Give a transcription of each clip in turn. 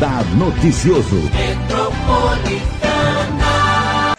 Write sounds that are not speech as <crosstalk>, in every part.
Radar Noticioso.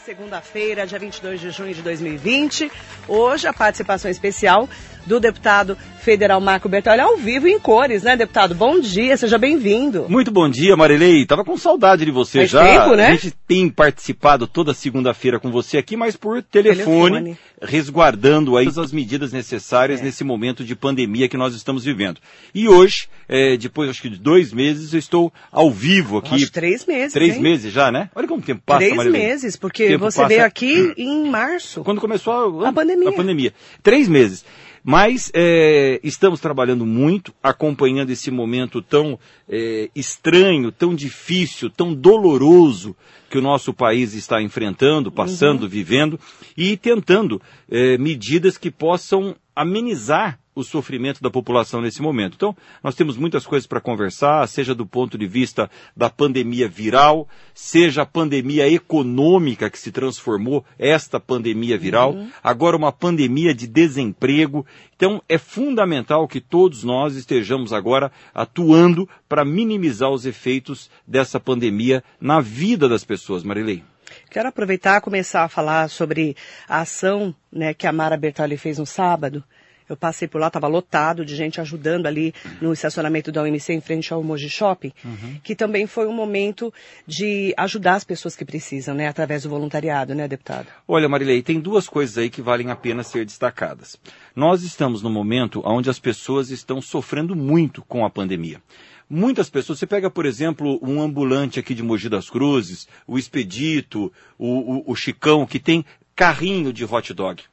Segunda-feira, dia 22 de junho de 2020. Hoje, a participação especial do deputado federal Marco Bertolli ao vivo em cores, né, deputado? Bom dia, seja bem-vindo. Muito bom dia, Marilei. Tava com saudade de você Faz já. tempo, né? A gente tem participado toda segunda-feira com você aqui, mas por telefone, Telefone. resguardando aí todas as medidas necessárias É. nesse momento de pandemia que nós estamos vivendo. E hoje, eh, depois acho que de dois meses, eu estou ao vivo aqui. Acho três meses. Três hein? meses já, né? Olha como o tempo passa, Três Marilei. meses, porque Tempo você passa- veio aqui em março. Quando começou a, A pandemia. a pandemia. Três meses. Mas é, estamos trabalhando muito, acompanhando esse momento tão é, estranho, tão difícil, tão doloroso que o nosso país está enfrentando, passando, vivendo, e tentando é, medidas que possam amenizar o sofrimento da população nesse momento. Então, nós temos muitas coisas para conversar, seja do ponto de vista da pandemia viral, seja a pandemia econômica que se transformou esta pandemia viral, agora uma pandemia de desemprego. Então, é fundamental que todos nós estejamos agora atuando para minimizar os efeitos dessa pandemia na vida das pessoas, Marilei. Quero aproveitar e começar a falar sobre a ação né, que a Mara Bertolli fez no sábado. Eu passei por lá, estava lotado de gente ajudando ali no estacionamento da UMC em frente ao Moji Shopping, que também foi um momento de ajudar as pessoas que precisam, né, através do voluntariado, né, deputado? Olha, Marilei, tem duas coisas aí que valem a pena ser destacadas. Nós estamos num momento onde as pessoas estão sofrendo muito com a pandemia. Muitas pessoas, você pega, por exemplo, um ambulante aqui de Mogi das Cruzes, o Expedito, o, o, o Chicão, que tem carrinho de hot dog.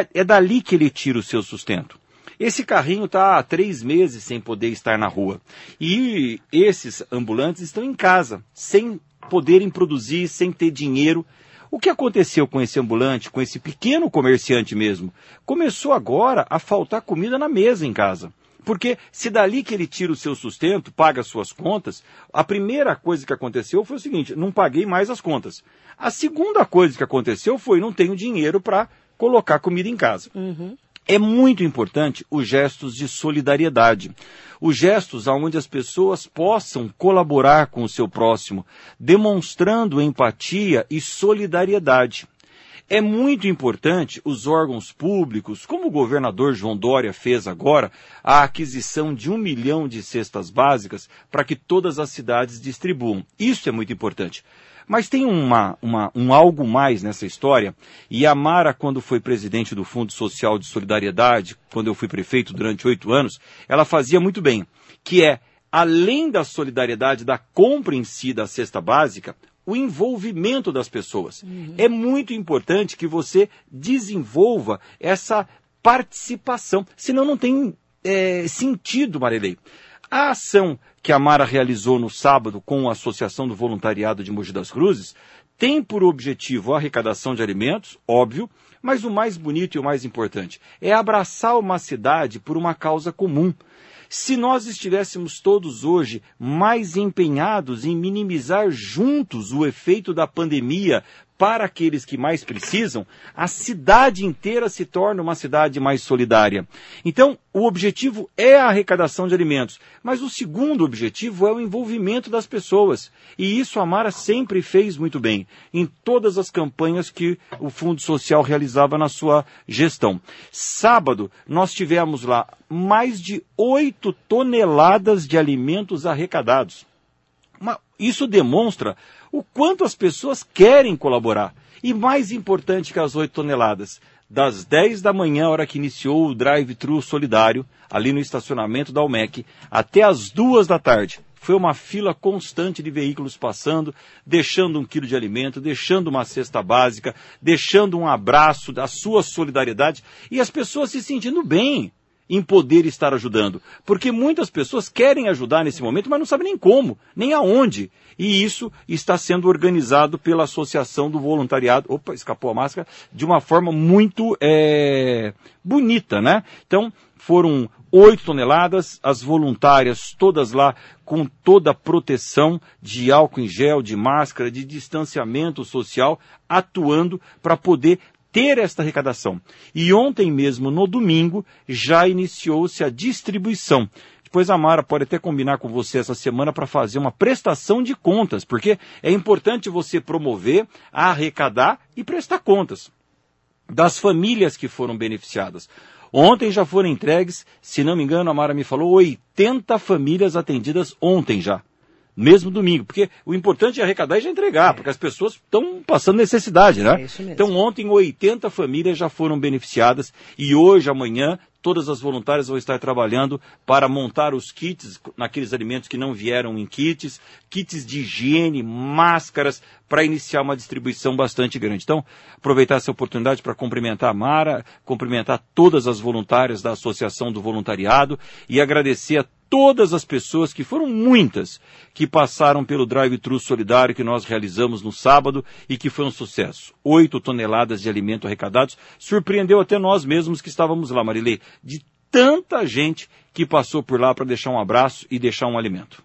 É, é dali que ele tira o seu sustento. Esse carrinho está há três meses sem poder estar na rua. E esses ambulantes estão em casa, sem poderem produzir, sem ter dinheiro. O que aconteceu com esse ambulante, com esse pequeno comerciante mesmo? Começou agora a faltar comida na mesa em casa. Porque se dali que ele tira o seu sustento, paga as suas contas, a primeira coisa que aconteceu foi o seguinte: não paguei mais as contas. A segunda coisa que aconteceu foi não tenho dinheiro para colocar comida em casa. É muito importante os gestos de solidariedade. Os gestos onde as pessoas possam colaborar com o seu próximo, demonstrando empatia e solidariedade. É muito importante os órgãos públicos, como o governador João Dória fez agora, a aquisição de um milhão de cestas básicas para que todas as cidades distribuam. Isso é muito importante. Mas tem uma, uma- um algo mais nessa história, e a Mara, quando foi presidente do Fundo Social de Solidariedade, quando eu fui prefeito durante oito anos, ela fazia muito bem, que é, além da solidariedade da compra em si da cesta básica, o envolvimento das pessoas. É muito importante que você desenvolva essa participação, senão não tem eh, sentido, Marilei. A ação que a Mara realizou no sábado com a Associação do Voluntariado de Mogi das Cruzes tem por objetivo a arrecadação de alimentos, óbvio, mas o mais bonito e o mais importante é abraçar uma cidade por uma causa comum. Se nós estivéssemos todos hoje mais empenhados em minimizar juntos o efeito da pandemia para aqueles que mais precisam, a cidade inteira se torna uma cidade mais solidária. Então, o objetivo é a arrecadação de alimentos, mas o segundo objetivo é o envolvimento das pessoas. E isso a Mara sempre fez muito bem, em todas as campanhas que o Fundo Social realizava na sua gestão. Sábado, nós tivemos lá mais de 8 toneladas de alimentos arrecadados. Isso demonstra o quanto as pessoas querem colaborar. E mais importante que as 8 toneladas, das 10 da manhã, hora que iniciou o drive-thru solidário, ali no estacionamento da UMEC, até as 2 da tarde. Foi uma fila constante de veículos passando, deixando um quilo de alimento, deixando uma cesta básica, deixando um abraço da sua solidariedade e as pessoas se sentindo bem em poder estar ajudando. Porque muitas pessoas querem ajudar nesse momento, mas não sabem nem como, nem aonde. E isso está sendo organizado pela Associação do Voluntariado, opa, escapou a máscara, de uma forma muito eh, bonita, né? Então, foram oito toneladas, as voluntárias todas lá com toda a proteção de álcool em gel, de máscara, de distanciamento social, atuando para poder ter esta arrecadação. E ontem mesmo, no domingo, já iniciou-se a distribuição. Depois a Mara pode até combinar com você essa semana para fazer uma prestação de contas, porque é importante você promover, arrecadar e prestar contas das famílias que foram beneficiadas. Ontem já foram entregues, se não me engano, a Mara me falou, 80 famílias atendidas ontem já mesmo domingo, porque o importante é arrecadar e já entregar, é. porque as pessoas estão passando necessidade, né? É então ontem 80 famílias já foram beneficiadas e hoje, amanhã, todas as voluntárias vão estar trabalhando para montar os kits naqueles alimentos que não vieram em kits, kits de higiene, máscaras, para iniciar uma distribuição bastante grande. Então, aproveitar essa oportunidade para cumprimentar a Mara, cumprimentar todas as voluntárias da Associação do Voluntariado e agradecer a todas as pessoas, que foram muitas, que passaram pelo drive-thru solidário que nós realizamos no sábado e que foi um sucesso. Oito toneladas de alimento arrecadados. Surpreendeu até nós mesmos que estávamos lá, Marilei, de tanta gente que passou por lá para deixar um abraço e deixar um alimento.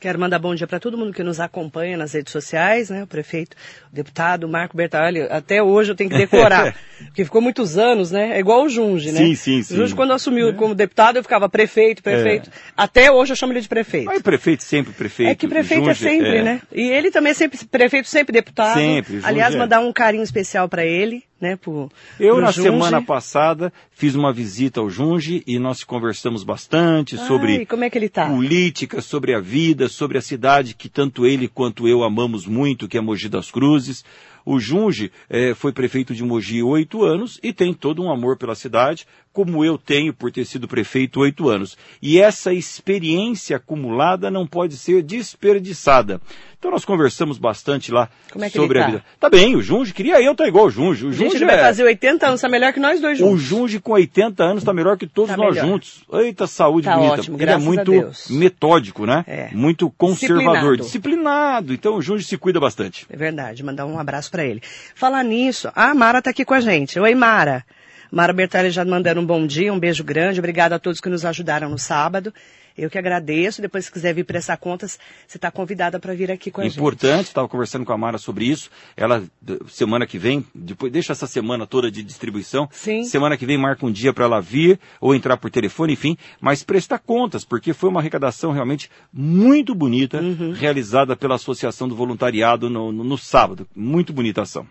Quero mandar bom dia para todo mundo que nos acompanha nas redes sociais, né? O prefeito, o deputado Marco Bertalli, até hoje eu tenho que decorar, <laughs> porque ficou muitos anos, né? É igual o Junge, né? Sim, sim, sim. O Junge, quando assumiu é. como deputado, eu ficava prefeito, prefeito. É. Até hoje eu chamo ele de prefeito. Mas prefeito sempre, prefeito. É que prefeito é Junge, é sempre, é. né? E ele também é sempre, prefeito sempre deputado. Sempre. Junge Aliás, é. mandar um carinho especial para ele né, pro, Eu, pro na Junge. semana passada, fiz uma visita ao Junge e nós conversamos bastante Ai, sobre é tá? política, sobre a vida, sobre a cidade que tanto ele quanto eu amamos muito, que é Mogi das Cruzes. O Junge eh, foi prefeito de Mogi oito anos e tem todo um amor pela cidade, como eu tenho por ter sido prefeito oito anos. E essa experiência acumulada não pode ser desperdiçada. Então nós conversamos bastante lá é sobre tá? a vida. Tá bem, o Junge, queria eu estar tá igual o Junge. O Junge Gente, vai é... fazer 80 anos, está melhor que nós dois juntos. O Junge com 80 anos está melhor que todos tá nós melhor. juntos. Eita, saúde tá bonita. Ótimo, Ele é muito metódico, né? É. Muito conservador, disciplinado. disciplinado. Então o Junge se cuida bastante. É verdade, mandar um abraço para ele. Falar nisso, a Mara está aqui com a gente. Oi, Mara. Mara Bertalli já mandando um bom dia, um beijo grande. Obrigada a todos que nos ajudaram no sábado. Eu que agradeço. Depois, se quiser vir prestar contas, você está convidada para vir aqui com a Importante, gente. Importante, estava conversando com a Mara sobre isso. Ela, semana que vem, depois deixa essa semana toda de distribuição. Sim. Semana que vem marca um dia para ela vir ou entrar por telefone, enfim, mas prestar contas, porque foi uma arrecadação realmente muito bonita, uhum. realizada pela Associação do Voluntariado no, no, no sábado. Muito bonita ação.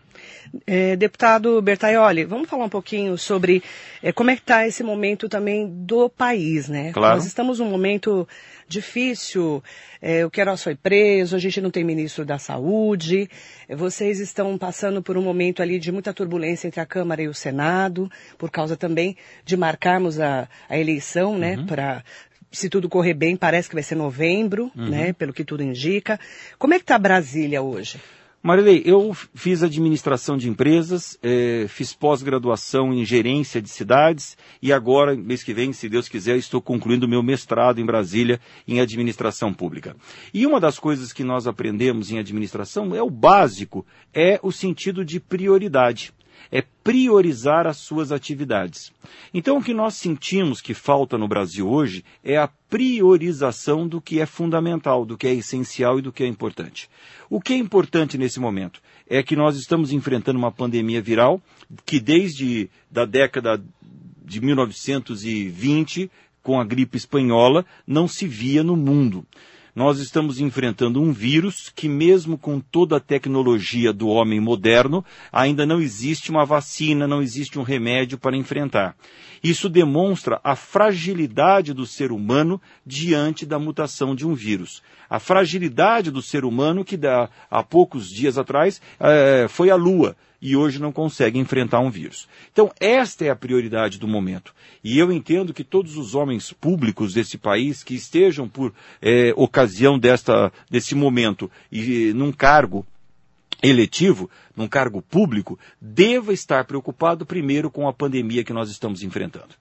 É, deputado Bertaioli, vamos falar um pouquinho sobre é, como é que está esse momento também do país, né? Claro. Nós estamos num momento difícil, é, o Queiroz foi preso, a gente não tem ministro da Saúde, é, vocês estão passando por um momento ali de muita turbulência entre a Câmara e o Senado, por causa também de marcarmos a, a eleição, né, uhum. para se tudo correr bem, parece que vai ser novembro, uhum. né, pelo que tudo indica. Como é que está Brasília hoje? Marilei, eu fiz administração de empresas, eh, fiz pós-graduação em gerência de cidades e agora, mês que vem, se Deus quiser, estou concluindo meu mestrado em Brasília em administração pública. E uma das coisas que nós aprendemos em administração é o básico, é o sentido de prioridade é priorizar as suas atividades. Então, o que nós sentimos que falta no Brasil hoje é a priorização do que é fundamental, do que é essencial e do que é importante. O que é importante nesse momento é que nós estamos enfrentando uma pandemia viral que desde da década de 1920, com a gripe espanhola, não se via no mundo nós estamos enfrentando um vírus que, mesmo com toda a tecnologia do homem moderno, ainda não existe uma vacina, não existe um remédio para enfrentar. Isso demonstra a fragilidade do ser humano diante da mutação de um vírus. A fragilidade do ser humano que há poucos dias atrás é, foi a Lua e hoje não consegue enfrentar um vírus. Então, esta é a prioridade do momento. E eu entendo que todos os homens públicos desse país que estejam por é, ocasião desta, desse momento e num cargo eletivo, num cargo público, deva estar preocupado primeiro com a pandemia que nós estamos enfrentando.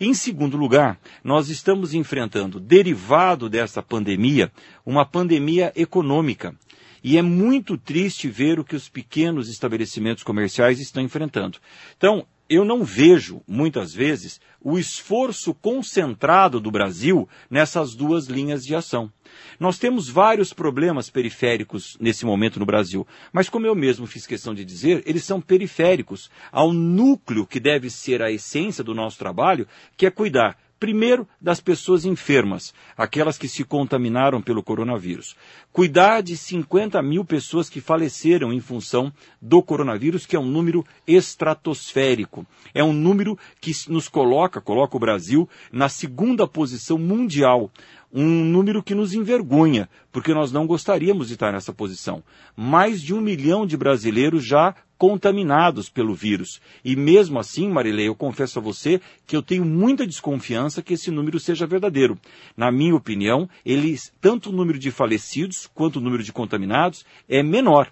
Em segundo lugar, nós estamos enfrentando, derivado dessa pandemia, uma pandemia econômica. E é muito triste ver o que os pequenos estabelecimentos comerciais estão enfrentando. Então, eu não vejo, muitas vezes, o esforço concentrado do Brasil nessas duas linhas de ação. Nós temos vários problemas periféricos nesse momento no Brasil, mas como eu mesmo fiz questão de dizer, eles são periféricos ao núcleo que deve ser a essência do nosso trabalho, que é cuidar Primeiro, das pessoas enfermas, aquelas que se contaminaram pelo coronavírus. Cuidar de 50 mil pessoas que faleceram em função do coronavírus, que é um número estratosférico. É um número que nos coloca, coloca o Brasil na segunda posição mundial um número que nos envergonha, porque nós não gostaríamos de estar nessa posição. Mais de um milhão de brasileiros já contaminados pelo vírus. E mesmo assim, Marilei, eu confesso a você que eu tenho muita desconfiança que esse número seja verdadeiro. Na minha opinião, eles, tanto o número de falecidos quanto o número de contaminados é menor.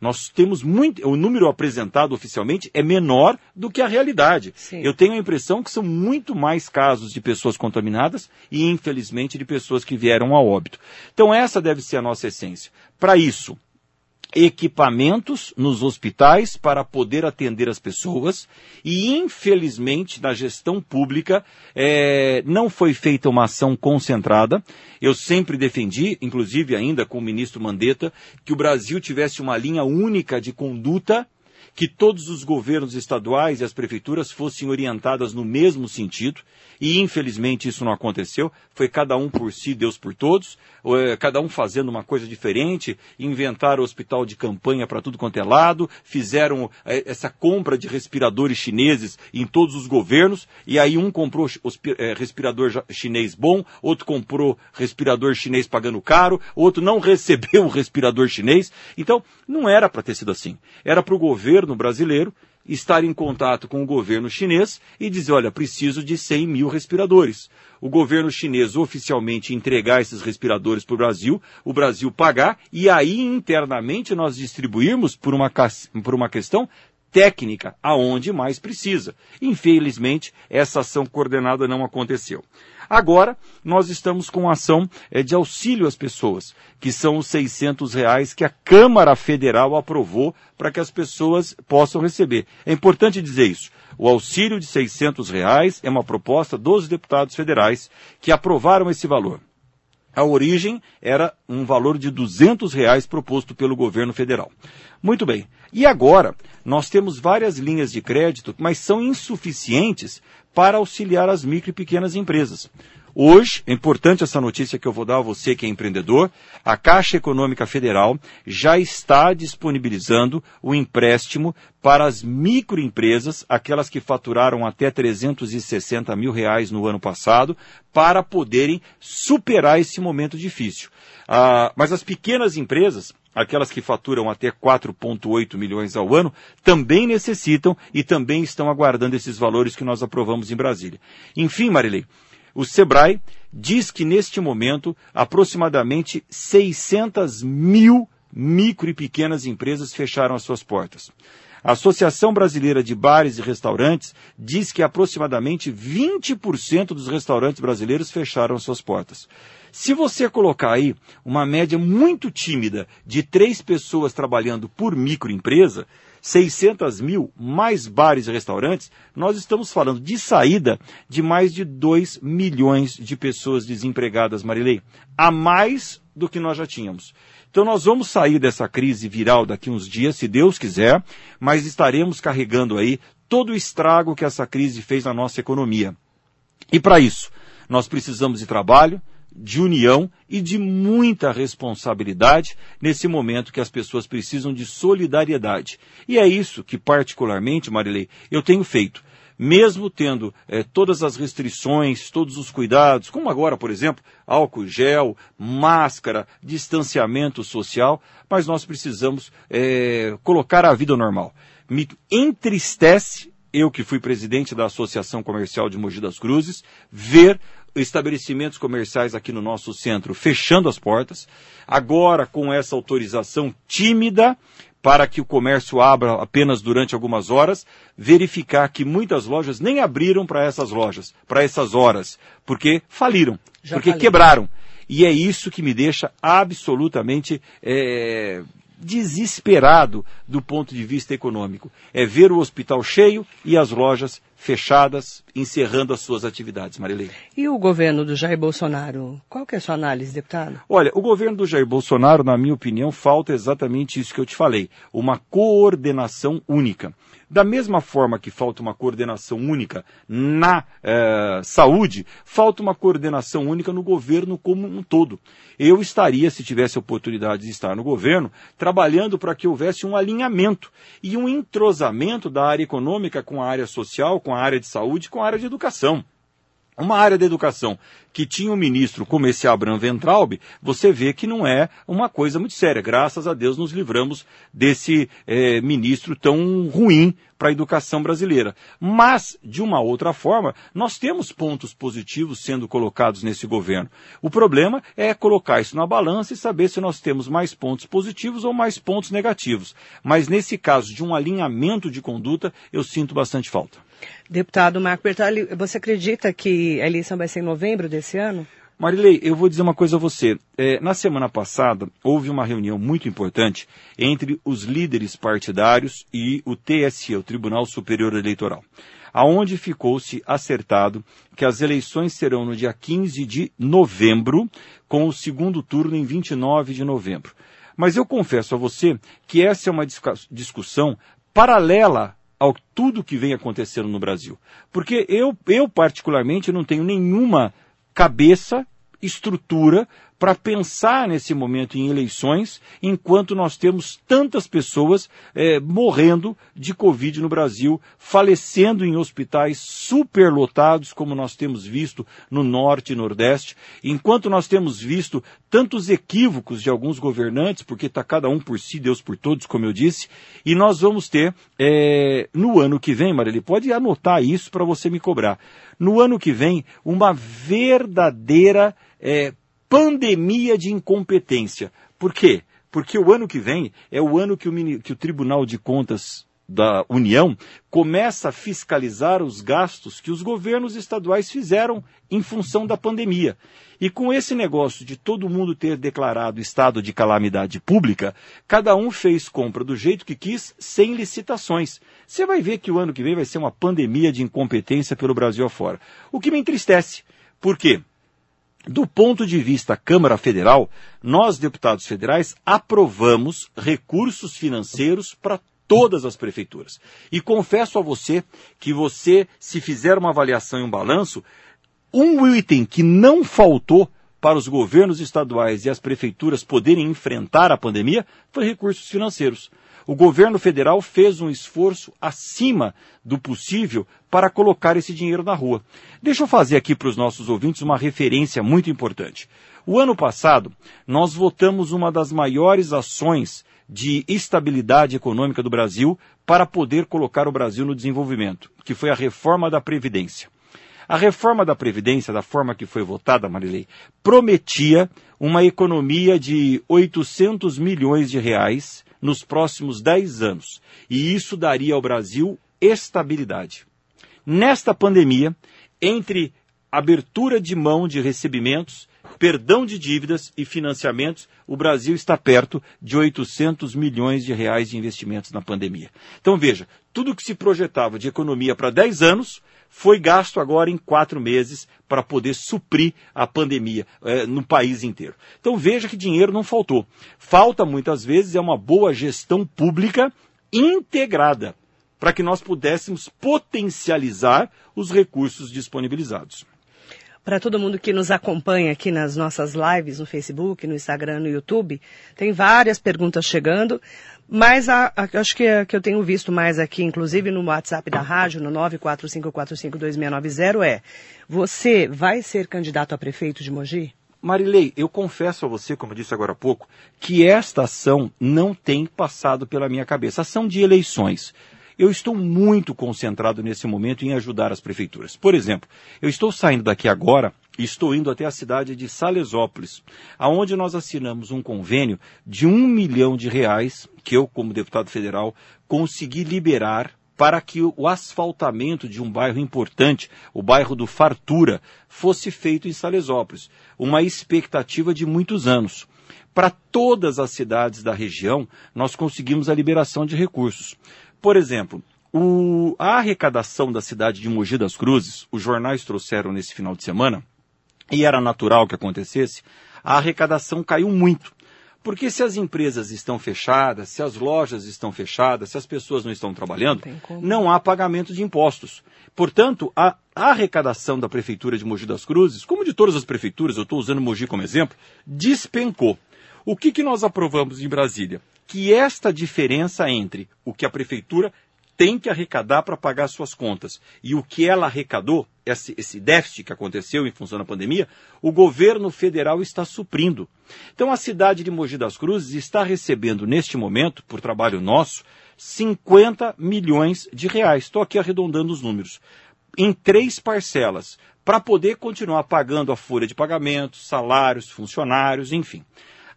Nós temos muito, o número apresentado oficialmente é menor do que a realidade. Sim. Eu tenho a impressão que são muito mais casos de pessoas contaminadas e, infelizmente, de pessoas que vieram a óbito. Então, essa deve ser a nossa essência. Para isso, equipamentos nos hospitais para poder atender as pessoas e, infelizmente, na gestão pública é, não foi feita uma ação concentrada. Eu sempre defendi, inclusive ainda com o ministro Mandetta, que o Brasil tivesse uma linha única de conduta que todos os governos estaduais e as prefeituras fossem orientadas no mesmo sentido, e infelizmente isso não aconteceu. Foi cada um por si, Deus por todos, eh, cada um fazendo uma coisa diferente, inventaram hospital de campanha para tudo quanto é lado, fizeram eh, essa compra de respiradores chineses em todos os governos, e aí um comprou eh, respirador chinês bom, outro comprou respirador chinês pagando caro, outro não <laughs> recebeu o respirador chinês. Então, não era para ter sido assim. Era para o governo brasileiro estar em contato com o governo chinês e dizer, olha, preciso de 100 mil respiradores. O governo chinês oficialmente entregar esses respiradores para o Brasil, o Brasil pagar e aí internamente nós distribuirmos por uma, por uma questão técnica aonde mais precisa. Infelizmente, essa ação coordenada não aconteceu. Agora, nós estamos com ação é, de auxílio às pessoas, que são os 600 reais que a Câmara Federal aprovou para que as pessoas possam receber. É importante dizer isso. O auxílio de 600 reais é uma proposta dos deputados federais que aprovaram esse valor. A origem era um valor de 200 reais proposto pelo governo federal. Muito bem. E agora, nós temos várias linhas de crédito, mas são insuficientes para auxiliar as micro e pequenas empresas. Hoje, é importante essa notícia que eu vou dar a você que é empreendedor, a Caixa Econômica Federal já está disponibilizando o empréstimo para as microempresas, aquelas que faturaram até 360 mil reais no ano passado, para poderem superar esse momento difícil. Ah, mas as pequenas empresas, aquelas que faturam até 4,8 milhões ao ano, também necessitam e também estão aguardando esses valores que nós aprovamos em Brasília. Enfim, Marilei, o Sebrae diz que neste momento aproximadamente 600 mil micro e pequenas empresas fecharam as suas portas. A Associação Brasileira de Bares e Restaurantes diz que aproximadamente 20% dos restaurantes brasileiros fecharam suas portas. Se você colocar aí uma média muito tímida de três pessoas trabalhando por microempresa, 600 mil mais bares e restaurantes, nós estamos falando de saída de mais de 2 milhões de pessoas desempregadas, Marilei, a mais do que nós já tínhamos. Então nós vamos sair dessa crise viral daqui uns dias, se Deus quiser, mas estaremos carregando aí todo o estrago que essa crise fez na nossa economia. E para isso, nós precisamos de trabalho, de união e de muita responsabilidade nesse momento que as pessoas precisam de solidariedade. E é isso que, particularmente, Marilei, eu tenho feito. Mesmo tendo é, todas as restrições, todos os cuidados, como agora, por exemplo, álcool gel, máscara, distanciamento social, mas nós precisamos é, colocar a vida normal. Me entristece eu que fui presidente da Associação Comercial de Mogi das Cruzes, ver estabelecimentos comerciais aqui no nosso centro fechando as portas. Agora, com essa autorização tímida para que o comércio abra apenas durante algumas horas, verificar que muitas lojas nem abriram para essas lojas, para essas horas, porque faliram, Já porque faliram. quebraram. E é isso que me deixa absolutamente é, desesperado do ponto de vista econômico. É ver o hospital cheio e as lojas fechadas, encerrando as suas atividades, Marilei. E o governo do Jair Bolsonaro? Qual que é a sua análise, deputado? Olha, o governo do Jair Bolsonaro, na minha opinião, falta exatamente isso que eu te falei, uma coordenação única. Da mesma forma que falta uma coordenação única na eh, saúde, falta uma coordenação única no governo como um todo. Eu estaria, se tivesse a oportunidade de estar no governo, trabalhando para que houvesse um alinhamento e um entrosamento da área econômica com a área social, com a área de saúde, com a área de educação. Uma área da educação que tinha um ministro como esse Abraham Ventralb, você vê que não é uma coisa muito séria. Graças a Deus nos livramos desse é, ministro tão ruim para a educação brasileira. Mas, de uma outra forma, nós temos pontos positivos sendo colocados nesse governo. O problema é colocar isso na balança e saber se nós temos mais pontos positivos ou mais pontos negativos. Mas nesse caso de um alinhamento de conduta, eu sinto bastante falta. Deputado Marco Bertoli, você acredita que a eleição vai ser em novembro desse ano? Marilei, eu vou dizer uma coisa a você. É, na semana passada, houve uma reunião muito importante entre os líderes partidários e o TSE, o Tribunal Superior Eleitoral, aonde ficou-se acertado que as eleições serão no dia 15 de novembro, com o segundo turno em 29 de novembro. Mas eu confesso a você que essa é uma discussão paralela ao tudo que vem acontecendo no Brasil. Porque eu, eu particularmente, não tenho nenhuma cabeça, estrutura para pensar nesse momento em eleições, enquanto nós temos tantas pessoas é, morrendo de Covid no Brasil, falecendo em hospitais superlotados, como nós temos visto no Norte e Nordeste, enquanto nós temos visto tantos equívocos de alguns governantes, porque está cada um por si, Deus por todos, como eu disse, e nós vamos ter, é, no ano que vem, Maria, ele pode anotar isso para você me cobrar, no ano que vem, uma verdadeira é, pandemia de incompetência. Por quê? Porque o ano que vem é o ano que o, que o Tribunal de Contas da União começa a fiscalizar os gastos que os governos estaduais fizeram em função da pandemia. E com esse negócio de todo mundo ter declarado estado de calamidade pública, cada um fez compra do jeito que quis, sem licitações. Você vai ver que o ano que vem vai ser uma pandemia de incompetência pelo Brasil afora. O que me entristece. Por quê? Do ponto de vista Câmara Federal, nós, deputados federais, aprovamos recursos financeiros para todas as prefeituras. E confesso a você que você, se fizer uma avaliação e um balanço, um item que não faltou para os governos estaduais e as prefeituras poderem enfrentar a pandemia foi recursos financeiros o governo federal fez um esforço acima do possível para colocar esse dinheiro na rua. Deixa eu fazer aqui para os nossos ouvintes uma referência muito importante. O ano passado, nós votamos uma das maiores ações de estabilidade econômica do Brasil para poder colocar o Brasil no desenvolvimento, que foi a reforma da Previdência. A reforma da Previdência, da forma que foi votada, Marilei, prometia uma economia de 800 milhões de reais nos próximos 10 anos. E isso daria ao Brasil estabilidade. Nesta pandemia, entre abertura de mão de recebimentos, perdão de dívidas e financiamentos, o Brasil está perto de 800 milhões de reais de investimentos na pandemia. Então veja, tudo que se projetava de economia para 10 anos foi gasto agora em quatro meses para poder suprir a pandemia é, no país inteiro. Então veja que dinheiro não faltou. Falta muitas vezes é uma boa gestão pública integrada para que nós pudéssemos potencializar os recursos disponibilizados. Para todo mundo que nos acompanha aqui nas nossas lives no Facebook, no Instagram, no YouTube, tem várias perguntas chegando, mas a, a, acho que, a, que eu tenho visto mais aqui, inclusive no WhatsApp da rádio, no 945452690, é: você vai ser candidato a prefeito de Mogi? Marilei, eu confesso a você, como eu disse agora há pouco, que esta ação não tem passado pela minha cabeça. Ação de eleições eu estou muito concentrado nesse momento em ajudar as prefeituras. Por exemplo, eu estou saindo daqui agora e estou indo até a cidade de Salesópolis, aonde nós assinamos um convênio de um milhão de reais que eu, como deputado federal, consegui liberar para que o asfaltamento de um bairro importante, o bairro do Fartura, fosse feito em Salesópolis. Uma expectativa de muitos anos. Para todas as cidades da região, nós conseguimos a liberação de recursos. Por exemplo, O, a arrecadação da cidade de Mogi das Cruzes, os jornais trouxeram nesse final de semana, e era natural que acontecesse, a arrecadação caiu muito. Porque se as empresas estão fechadas, se as lojas estão fechadas, se as pessoas não estão trabalhando, não, não há pagamento de impostos. Portanto, a arrecadação da Prefeitura de Mogi das Cruzes, como de todas as prefeituras, eu estou usando Mogi como exemplo, despencou. O que, que nós aprovamos em Brasília? Que esta diferença entre o que a Prefeitura tem que arrecadar para pagar suas contas. E o que ela arrecadou, esse, esse, déficit que aconteceu em função da pandemia, o governo federal está suprindo. Então a cidade de Mogi das Cruzes está recebendo neste momento, por trabalho nosso, 50 milhões de reais. Estou aqui arredondando os números. Em três parcelas, para poder continuar pagando a folha de pagamentos, salários, funcionários, enfim.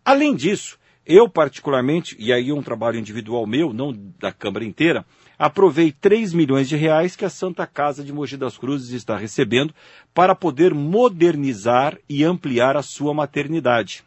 Além disso, eu particularmente, e aí um trabalho individual meu, não da Câmara inteira, aprovei 3 milhões de reais que a Santa Casa de Mogi das Cruzes está recebendo para poder modernizar e ampliar a sua maternidade.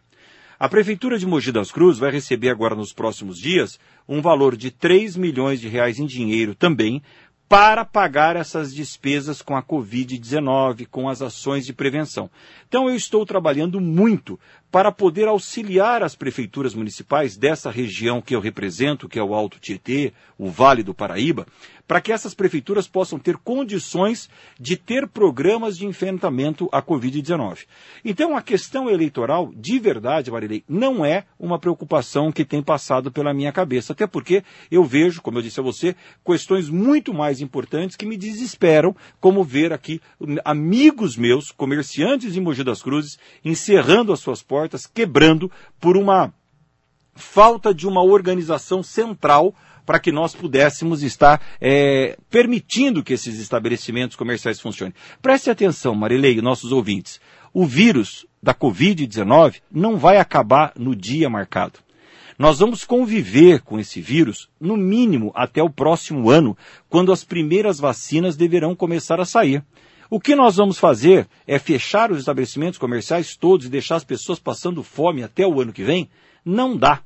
A Prefeitura de Mogi das Cruzes vai receber agora nos próximos dias um valor de 3 milhões de reais em dinheiro também para pagar essas despesas com a Covid-19, com as ações de prevenção. Então eu estou trabalhando muito para poder auxiliar as prefeituras municipais dessa região que eu represento, que é o Alto Tietê, o Vale do Paraíba, para que essas prefeituras possam ter condições de ter programas de enfrentamento à Covid-19. Então, a questão eleitoral, de verdade, Marilei, não é uma preocupação que tem passado pela minha cabeça, até porque eu vejo, como eu disse a você, questões muito mais importantes que me desesperam, como ver aqui amigos meus, comerciantes em Mogi das Cruzes, encerrando as suas portas, quebrando por uma falta de uma organização central para que nós pudéssemos estar é, permitindo que esses estabelecimentos comerciais funcionem. Preste atenção, Marilei, nossos ouvintes. O vírus da Covid-19 não vai acabar no dia marcado. Nós vamos conviver com esse vírus, no mínimo, até o próximo ano, quando as primeiras vacinas deverão começar a sair. O que nós vamos fazer é fechar os estabelecimentos comerciais todos e deixar as pessoas passando fome até o ano que vem? Não dá.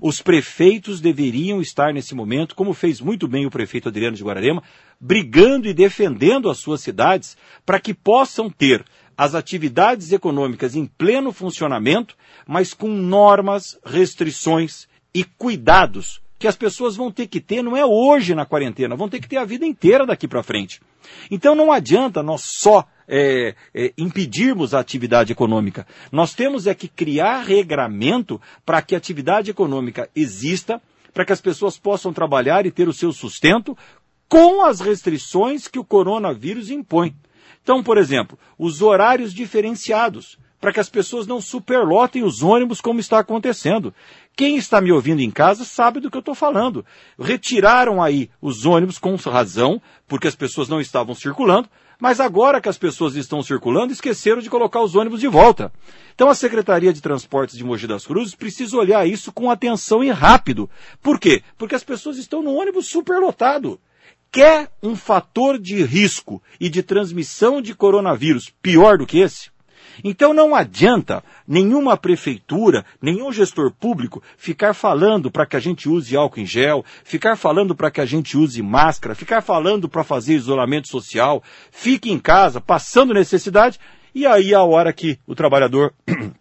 Os prefeitos deveriam estar nesse momento, como fez muito bem o prefeito Adriano de Guararema, brigando e defendendo as suas cidades para que possam ter as atividades econômicas em pleno funcionamento, mas com normas, restrições e cuidados que as pessoas vão ter que ter, não é hoje na quarentena, vão ter que ter a vida inteira daqui para frente. Então não adianta nós só é, é, impedirmos a atividade econômica. Nós temos é que criar regramento para que a atividade econômica exista, para que as pessoas possam trabalhar e ter o seu sustento com as restrições que o coronavírus impõe. Então, por exemplo, os horários diferenciados para que as pessoas não superlotem os ônibus como está acontecendo. Quem está me ouvindo em casa sabe do que eu estou falando. Retiraram aí os ônibus com razão, porque as pessoas não estavam circulando, mas agora que as pessoas estão circulando, esqueceram de colocar os ônibus de volta. Então a Secretaria de Transportes de Mogi das Cruzes precisa olhar isso com atenção e rápido. Por quê? Porque as pessoas estão no ônibus superlotado. Quer um fator de risco e de transmissão de coronavírus pior do que esse? Então não adianta nenhuma prefeitura, nenhum gestor público ficar falando para que a gente use álcool em gel, ficar falando para que a gente use máscara, ficar falando para fazer isolamento social, fique em casa passando necessidade e aí a hora que o trabalhador <clears throat>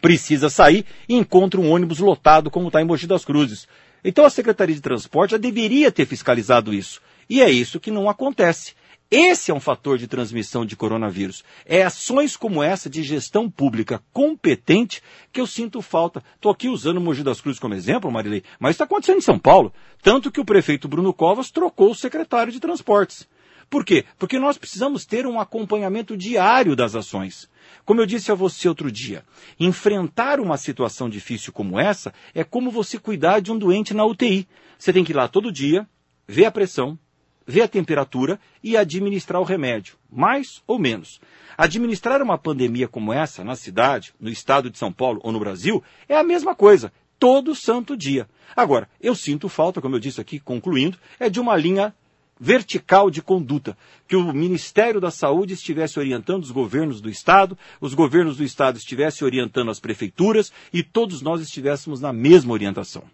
precisa sair encontra um ônibus lotado como está em Mogi das Cruzes. Então a Secretaria de Transporte já deveria ter fiscalizado isso. E é isso que não acontece. Esse é um fator de transmissão de coronavírus. É ações como essa de gestão pública competente que eu sinto falta. Estou aqui usando o Mogi das Cruzes como exemplo, Marilei, mas está acontecendo em São Paulo. Tanto que o prefeito Bruno Covas trocou o secretário de transportes. Por quê? Porque nós precisamos ter um acompanhamento diário das ações. Como eu disse a você outro dia, enfrentar uma situação difícil como essa é como você cuidar de um doente na UTI. Você tem que ir lá todo dia, ver a pressão, ver a temperatura e administrar o remédio, mais ou menos. Administrar uma pandemia como essa na cidade, no estado de São Paulo ou no Brasil é a mesma coisa, todo santo dia. Agora, eu sinto falta, como eu disse aqui, concluindo, é de uma linha vertical de conduta, que o Ministério da Saúde estivesse orientando os governos do Estado, os governos do Estado estivessem orientando as prefeituras e todos nós estivéssemos na mesma orientação.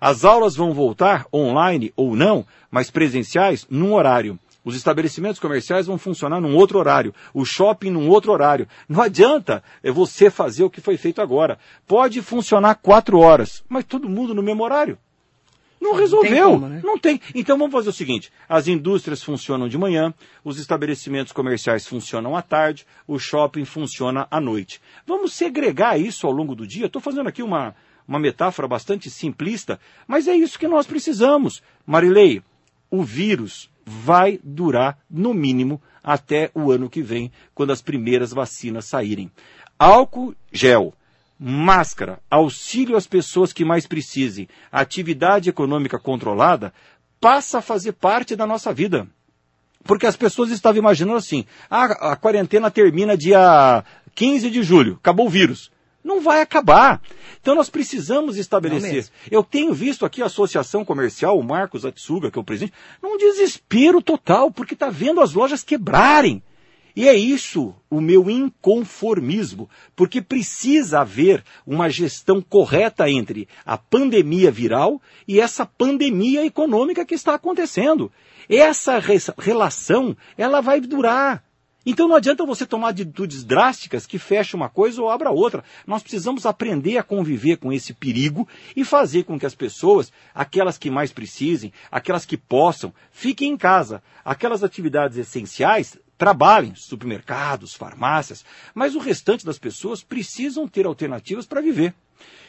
As aulas vão voltar online ou não, mas presenciais num horário. Os estabelecimentos comerciais vão funcionar num outro horário, o shopping num outro horário. Não adianta você fazer o que foi feito agora. Pode funcionar quatro horas, mas todo mundo no mesmo horário. Não resolveu. Não tem, como, né? não tem. Então vamos fazer o seguinte: as indústrias funcionam de manhã, os estabelecimentos comerciais funcionam à tarde, o shopping funciona à noite. Vamos segregar isso ao longo do dia. Estou fazendo aqui uma, uma metáfora bastante simplista, mas é isso que nós precisamos. Marilei, o vírus vai durar, no mínimo, até o ano que vem, quando as primeiras vacinas saírem. Álcool gel, máscara, auxílio às pessoas que mais precisem, atividade econômica controlada, passa a fazer parte da nossa vida. Porque as pessoas estavam imaginando assim: ah, a quarentena termina dia 15 de julho, acabou o vírus. Não vai acabar. Então nós precisamos estabelecer. Eu tenho visto aqui a Associação Comercial, o Marcos Atsuga, que é o presidente, num desespero total, porque está vendo as lojas quebrarem. E é isso o meu inconformismo, porque precisa haver uma gestão correta entre a pandemia viral e essa pandemia econômica que está acontecendo. Essa relação, ela vai durar. Então não adianta você tomar atitudes drásticas que feche uma coisa ou abra outra. Nós precisamos aprender a conviver com esse perigo e fazer com que as pessoas, aquelas que mais precisem, aquelas que possam, fiquem em casa. Aquelas atividades essenciais trabalhem, supermercados, farmácias, mas o restante das pessoas precisam ter alternativas para viver.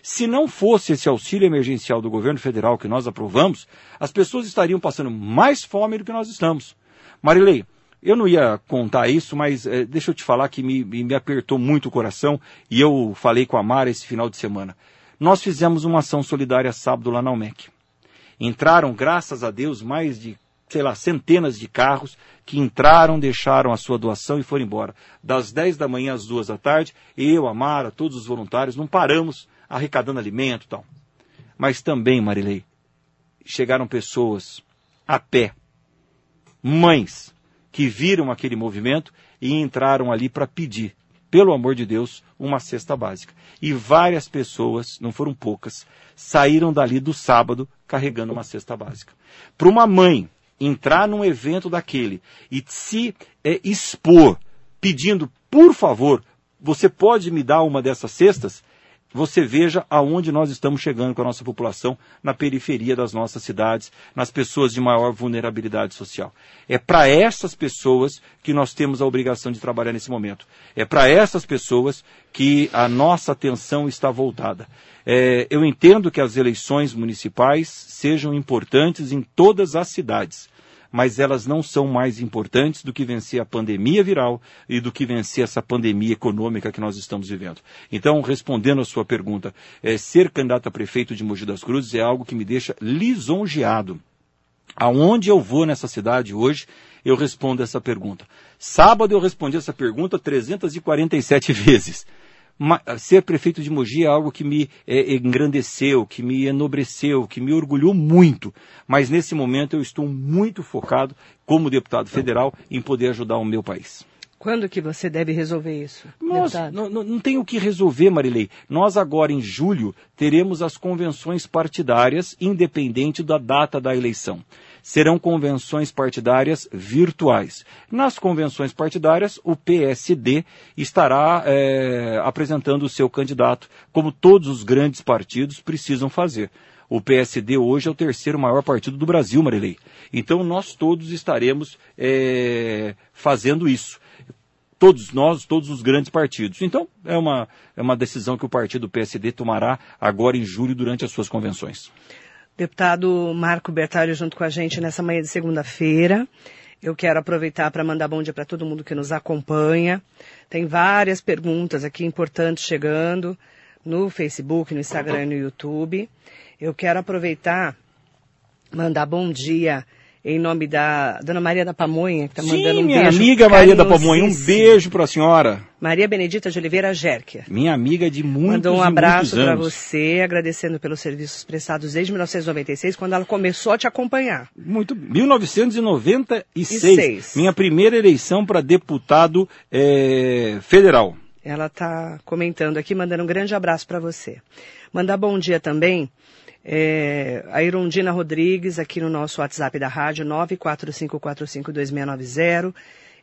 Se não fosse esse auxílio emergencial do governo federal que nós aprovamos, as pessoas estariam passando mais fome do que nós estamos. Marilei, eu não ia contar isso, mas é, deixa eu te falar que me, me apertou muito o coração e eu falei com a Mara esse final de semana. Nós fizemos uma ação solidária sábado lá na UMEC. Entraram, graças a Deus, mais de sei lá, centenas de carros que entraram, deixaram a sua doação e foram embora. Das 10 da manhã às 2 da tarde, eu, a Mara, todos os voluntários, não paramos arrecadando alimento e tal. Mas também, Marilei, chegaram pessoas a pé, mães, que viram aquele movimento e entraram ali para pedir, pelo amor de Deus, uma cesta básica. E várias pessoas, não foram poucas, saíram dali do sábado carregando uma cesta básica. Para uma mãe entrar num evento daquele e se é, expor pedindo, por favor, você pode me dar uma dessas cestas? Você veja aonde nós estamos chegando com a nossa população na periferia das nossas cidades, nas pessoas de maior vulnerabilidade social. É para essas pessoas que nós temos a obrigação de trabalhar nesse momento. É para essas pessoas que a nossa atenção está voltada. É, eu entendo que as eleições municipais sejam importantes em todas as cidades mas elas não são mais importantes do que vencer a pandemia viral e do que vencer essa pandemia econômica que nós estamos vivendo. Então, respondendo a sua pergunta, é, ser candidato a prefeito de Mogi das Cruzes é algo que me deixa lisonjeado. Aonde eu vou nessa cidade hoje, eu respondo essa pergunta. Sábado eu respondi essa pergunta 347 <laughs> vezes ser prefeito de Mogi é algo que me é, engrandeceu, que me enobreceu, que me orgulhou muito. Mas nesse momento eu estou muito focado, como deputado federal, em poder ajudar o meu país. Quando que você deve resolver isso? Nós, não, não, não tem o que resolver, Marilei. Nós agora, em julho, teremos as convenções partidárias, independente da data da eleição serão convenções partidárias virtuais. Nas convenções partidárias, o PSD estará é, apresentando o seu candidato, como todos os grandes partidos precisam fazer. O PSD hoje é o terceiro maior partido do Brasil, Marilei. Então nós todos estaremos é, fazendo isso. Todos nós, todos os grandes partidos. Então, é uma, é uma decisão que o partido PSD tomará agora em julho durante as suas convenções. Deputado Marco Bertalho junto com a gente nessa manhã de segunda-feira. Eu quero aproveitar para mandar bom dia para todo mundo que nos acompanha. Tem várias perguntas aqui importantes chegando no Facebook, no Instagram e no YouTube. Eu quero aproveitar, mandar bom dia em nome da Dona Maria da Pamonha, que está mandando um minha beijo. minha amiga Maria da Pamonha, um beijo para a senhora. Maria Benedita de Oliveira Gérquia. Minha amiga de muitos Mandou um abraço para você, agradecendo pelos serviços prestados desde 1996, quando ela começou a te acompanhar. Muito, 1996. Minha primeira eleição para deputado é, federal. Ela está comentando aqui, mandando um grande abraço para você. Mandar bom dia também É, a Irondina Rodrigues, aqui no nosso WhatsApp da rádio, 945452690.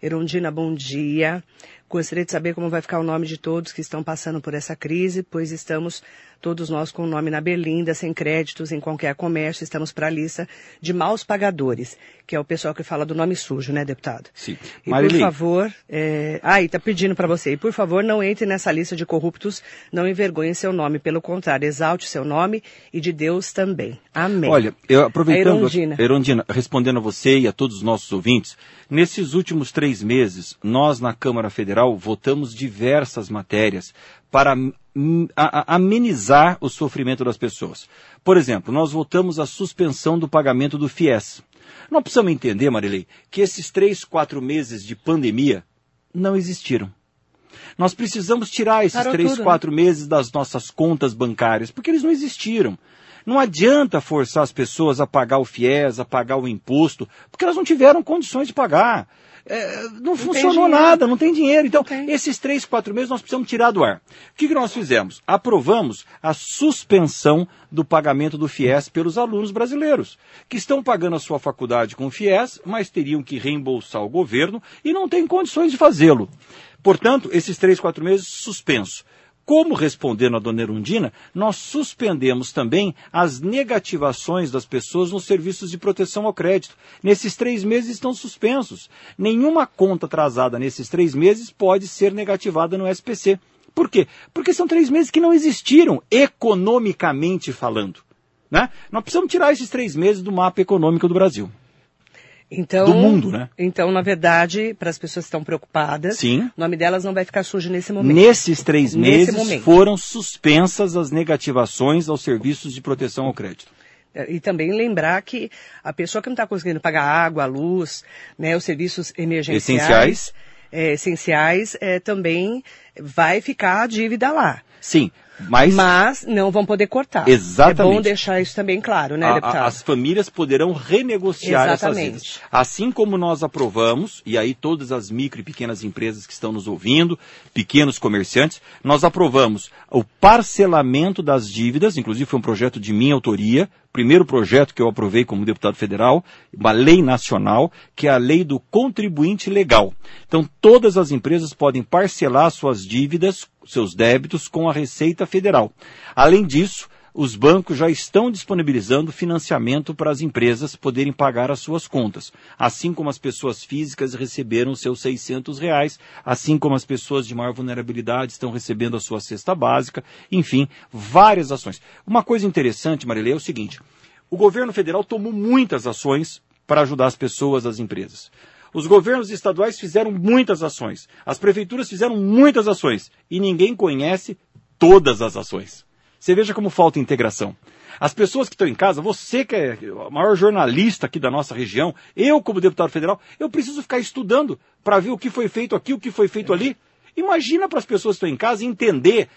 Erondina, bom dia. Gostaria de saber como vai ficar o nome de todos que estão passando por essa crise, pois estamos todos nós com o nome na berlinda, sem créditos em qualquer comércio, estamos para a lista de maus pagadores, que é o pessoal que fala do nome sujo, né, deputado? Sim. E por favor, é... ah, e tá pedindo para você, e por favor não entre nessa lista de corruptos, não envergonhe seu nome, pelo contrário, exalte seu nome e de Deus também. Amém. Olha, eu aproveitando, Erondina. Erondina, respondendo a você e a todos os nossos ouvintes, nesses últimos três meses, nós na Câmara Federal votamos diversas matérias para amenizar o sofrimento das pessoas. Por exemplo, nós votamos a suspensão do pagamento do FIES. Nós precisamos entender, Marilei, que esses três, quatro meses de pandemia não existiram. Nós precisamos tirar esses Parou três, tudo, né? quatro né? meses das nossas contas bancárias, porque eles não existiram. Não adianta forçar as pessoas a pagar o FIES, a pagar o imposto, porque elas não tiveram condições de pagar. É, não, não, funcionou nada, não tem dinheiro. Então, tem. esses três, quatro meses nós precisamos tirar do ar. O que, que nós fizemos? Aprovamos a suspensão do pagamento do FIES pelos alunos brasileiros, que estão pagando a sua faculdade com o FIES, mas teriam que reembolsar o governo e não têm condições de fazê-lo. Portanto, esses três, quatro meses suspenso. Como respondendo a dona Erundina, nós suspendemos também as negativações das pessoas nos serviços de proteção ao crédito. Nesses três meses estão suspensos. Nenhuma conta atrasada nesses três meses pode ser negativada no SPC. Por quê? Porque são três meses que não existiram, economicamente falando. Né? Nós precisamos tirar esses três meses do mapa econômico do Brasil. Então, do mundo, né? Então, na verdade, para as pessoas que estão preocupadas, Sim. o nome delas não vai ficar sujo nesse momento. Nesses três meses foram suspensas as negativações aos serviços de proteção ao crédito. É, e também lembrar que a pessoa que não está conseguindo pagar água, luz, né, os serviços emergenciais, essenciais, é, essenciais é, também vai ficar a dívida lá. Sim, mas, Mas não vão poder cortar. Exatamente. É bom deixar isso também claro, né, deputado? A, as famílias poderão renegociar Exatamente. essas dívidas. Assim como nós aprovamos, e aí todas as micro e pequenas empresas que estão nos ouvindo, pequenos comerciantes, nós aprovamos o parcelamento das dívidas, inclusive foi um projeto de minha autoria, primeiro projeto que eu aprovei como deputado federal, uma lei nacional, que é a lei do contribuinte legal. Então, todas as empresas podem parcelar suas dívidas seus débitos com a Receita Federal. Além disso, os bancos já estão disponibilizando financiamento para as empresas poderem pagar as suas contas, assim como as pessoas físicas receberam seus 600 reais, assim como as pessoas de maior vulnerabilidade estão recebendo a sua cesta básica, enfim, várias ações. Uma coisa interessante, Marilê, é o seguinte, o governo federal tomou muitas ações para ajudar as pessoas, as empresas. Os governos estaduais fizeram muitas ações, as prefeituras fizeram muitas ações e ninguém conhece todas as ações. Você veja como falta integração. As pessoas que estão em casa, você que é o maior jornalista aqui da nossa região, eu como deputado federal, eu preciso ficar estudando para ver o que foi feito aqui, o que foi feito ali. Imagina para as pessoas que estão em casa entender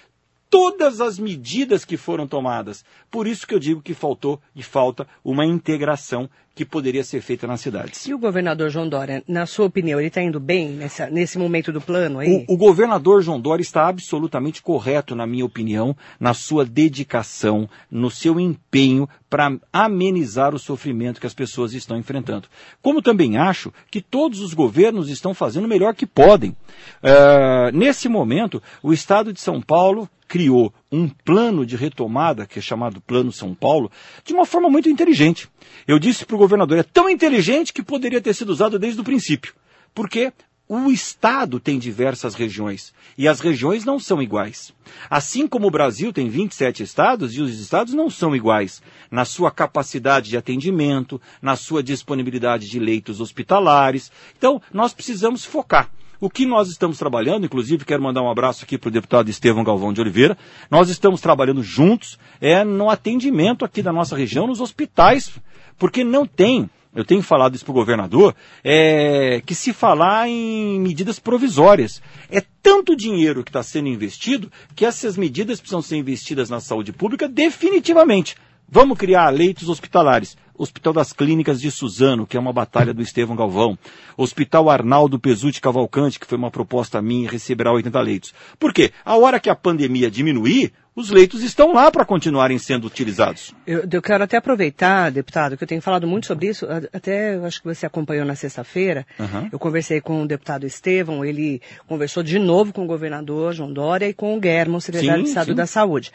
todas as medidas que foram tomadas. Por isso que eu digo que faltou e falta uma integração que poderia ser feita nas cidades. E o governador João Dória, na sua opinião, ele está indo bem nessa, nesse momento do plano aí? O, o, governador João Dória está absolutamente correto, na minha opinião, na sua dedicação, no seu empenho para amenizar o sofrimento que as pessoas estão enfrentando. Como também acho que todos os governos estão fazendo o melhor que podem. Uh, nesse momento, o Estado de São Paulo criou um plano de retomada, que é chamado Plano São Paulo, de uma forma muito inteligente. Eu disse para o governador, é tão inteligente que poderia ter sido usado desde o princípio. Porque o Estado tem diversas regiões e as regiões não são iguais. Assim como o Brasil tem 27 estados e os estados não são iguais na sua capacidade de atendimento, na sua disponibilidade de leitos hospitalares. Então, nós precisamos focar. O que nós estamos trabalhando, inclusive quero mandar um abraço aqui para o deputado Estevão Galvão de Oliveira, nós estamos trabalhando juntos é, no atendimento aqui da nossa região, nos hospitais, porque não tem eu tenho falado isso para o governador, é, que se falar em medidas provisórias. É tanto dinheiro que está sendo investido que essas medidas precisam ser investidas na saúde pública definitivamente. Vamos criar leitos hospitalares. Hospital das Clínicas de Suzano, que é uma batalha do Estevão Galvão. Hospital Arnaldo Pesuti Cavalcante, que foi uma proposta minha, receberá 80 leitos. Por quê? A hora que a pandemia diminuir, os leitos estão lá para continuarem sendo utilizados. Eu, eu, quero até aproveitar, deputado, que eu tenho falado muito sobre isso, até eu acho que você acompanhou na sexta-feira, uhum. eu conversei com o deputado Estevão, ele conversou de novo com o governador João Dória e com o Guermo, secretário sim, de Estado sim. da Saúde.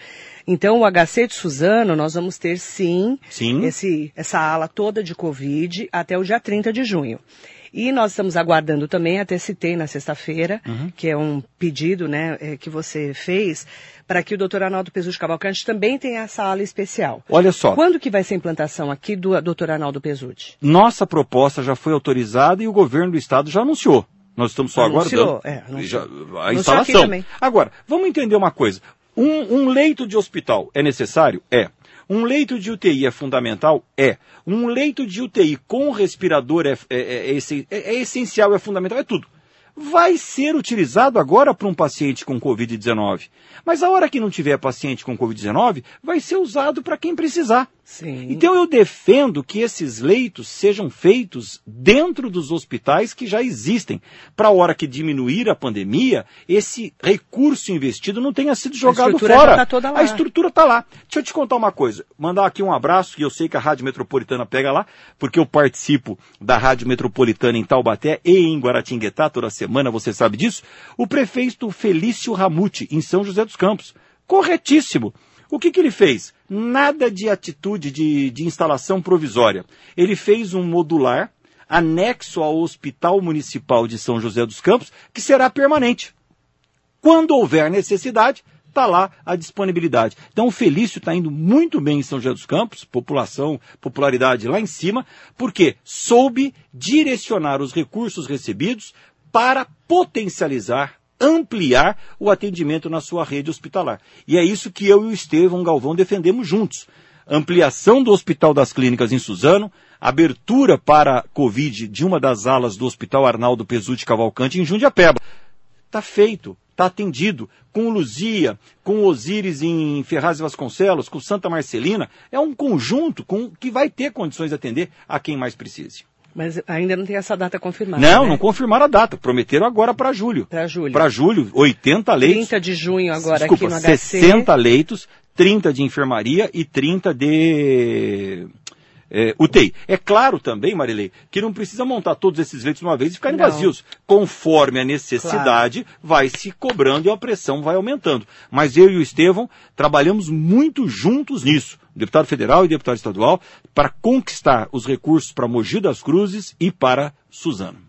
Então, o HC de Suzano, nós vamos ter sim, sim. Esse, essa ala toda de Covid até o dia 30 de junho. E nós estamos aguardando também, até citei na sexta-feira, uhum. que é um pedido né, é, que você fez, para que o doutor Arnaldo Pesucci Cavalcante também tenha essa ala especial. Olha só. Quando que vai ser a implantação aqui do doutor Arnaldo Pesucci? Nossa proposta já foi autorizada e o governo do estado já anunciou. Nós estamos só anunciou, aguardando é, anunciou. Já, a instalação. Agora, vamos entender uma coisa. Um, um leito de hospital é necessário? É. Um leito de UTI é fundamental? É. Um leito de UTI com respirador é, é, é, é, essencial, é fundamental, é tudo. Vai ser utilizado agora para um paciente com Covid-19. Mas a hora que não tiver paciente com Covid-19, vai ser usado para quem precisar. Sim. Então eu defendo que esses leitos sejam feitos dentro dos hospitais que já existem, para a hora que diminuir a pandemia, esse recurso investido não tenha sido jogado a fora. Tá toda lá. A estrutura está lá. Deixa eu te contar uma coisa, mandar aqui um abraço, que eu sei que a Rádio Metropolitana pega lá, porque eu participo da Rádio Metropolitana em Taubaté e em Guaratinguetá toda semana, você sabe disso. O prefeito Felício Ramute, em São José dos Campos. Corretíssimo. O que, que ele fez? Nada de atitude de, de instalação provisória. Ele fez um modular anexo ao Hospital Municipal de São José dos Campos, que será permanente. Quando houver necessidade, está lá a disponibilidade. Então o Felício está indo muito bem em São José dos Campos, população, popularidade lá em cima, porque soube direcionar os recursos recebidos para potencializar ampliar o atendimento na sua rede hospitalar. E é isso que eu e o Estevão Galvão defendemos juntos. Ampliação do Hospital das Clínicas em Suzano, abertura para Covid de uma das alas do Hospital Arnaldo Pesutti Cavalcante em Jundiapeba. Está feito, está atendido. Com Luzia, com Osíris em Ferraz e Vasconcelos, com Santa Marcelina, é um conjunto com, que vai ter condições de atender a quem mais precise. Mas ainda não tem essa data confirmada. Não, né? não confirmaram a data. Prometeram agora para julho. Para julho. Para julho, 80 leitos. 30 de junho agora Desculpa, aqui no HC. 60 leitos, 30 de enfermaria e 30 de é, UTI. É claro também, Marilei, que não precisa montar todos esses leitos de uma vez e ficarem não. vazios. Conforme a necessidade, claro. vai se cobrando e a pressão vai aumentando. Mas eu e o Estevão trabalhamos muito juntos nisso deputado federal e deputado estadual, para conquistar os recursos para Mogi das Cruzes e para Suzano.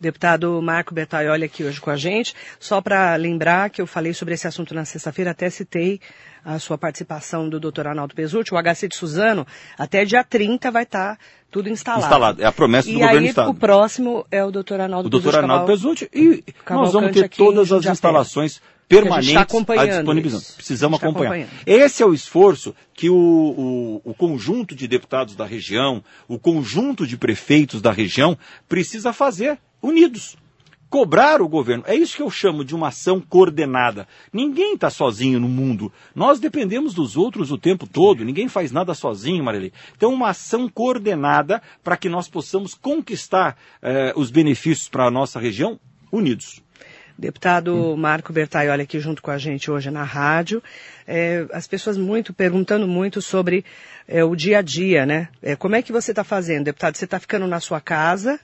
Deputado Marco Bertaioli aqui hoje com a gente. Só para lembrar que eu falei sobre esse assunto na sexta-feira, até citei a sua participação do doutor Arnaldo Pesucci. O HC de Suzano, até dia 30 vai estar tá tudo instalado. Instalado, é a promessa do e governo do Estado. o próximo é o doutor Arnaldo Pesucci. O doutor Arnaldo Pesucci e nós vamos ter todas as instalações permanentes tá à disposição. Precisamos tá acompanhar. Esse é o esforço que o, o, o, conjunto de deputados da região, o conjunto de prefeitos da região precisa fazer, unidos. Cobrar o governo. É isso que eu chamo de uma ação coordenada. Ninguém está sozinho no mundo. Nós dependemos dos outros o tempo todo. Ninguém faz nada sozinho, Marilei. Então, uma ação coordenada para que nós possamos conquistar eh, os benefícios para a nossa região unidos. Deputado. Marco Bertaioli aqui junto com a gente hoje na rádio. É, as pessoas muito perguntando muito sobre é, o dia a dia, né? É, como é que você está fazendo, deputado? Você está ficando na sua casa?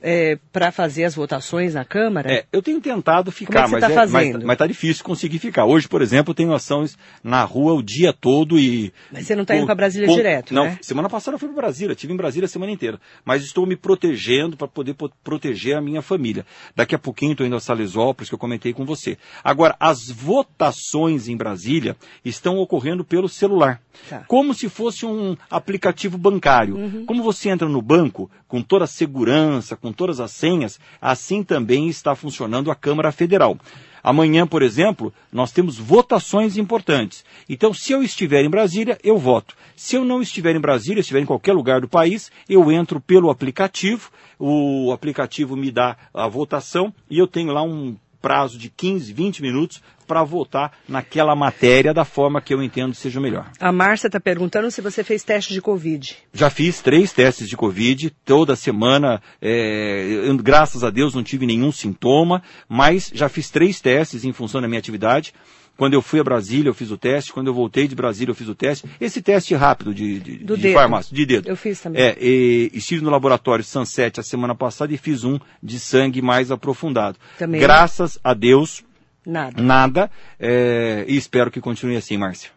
É, para fazer as votações na Câmara? É, eu tenho tentado ficar, é mas, tá é, mas, mas tá difícil conseguir ficar. Hoje, por exemplo, eu tenho ações na rua o dia todo e. Mas você não está indo para Brasília com, direto, não, né? semana passada eu fui para Brasília, estive em Brasília a semana inteira. Mas estou me protegendo para poder proteger a minha família. Daqui a pouquinho estou indo a Salesópolis, que eu comentei com você. Agora, as votações em Brasília estão ocorrendo pelo celular. Tá. Como se fosse um aplicativo bancário. Uhum. Como você entra no banco com toda a segurança, com todas as senhas, assim também está funcionando a Câmara Federal. Amanhã, por exemplo, nós temos votações importantes. Então, se eu estiver em Brasília, eu voto. Se eu não estiver em Brasília, estiver em qualquer lugar do país, eu entro pelo aplicativo, o aplicativo me dá a votação e eu tenho lá um prazo de 15, 20 minutos para votar naquela matéria da forma que eu entendo seja melhor. A Márcia está perguntando se você fez teste de Covid. Já fiz três testes de Covid, toda semana, é, eu, graças a Deus não tive nenhum sintoma, mas já fiz três testes em função da minha atividade. Quando eu fui a Brasília, eu fiz o teste. Quando eu voltei de Brasília, eu fiz o teste. Esse teste rápido de, de, de dedo. farmácia, de dedo. Eu fiz também. É, e, estive no laboratório Sunset a semana passada e fiz um de sangue mais aprofundado. Também. Graças a Deus, Nada. nada. é, e espero que continue assim, Márcia.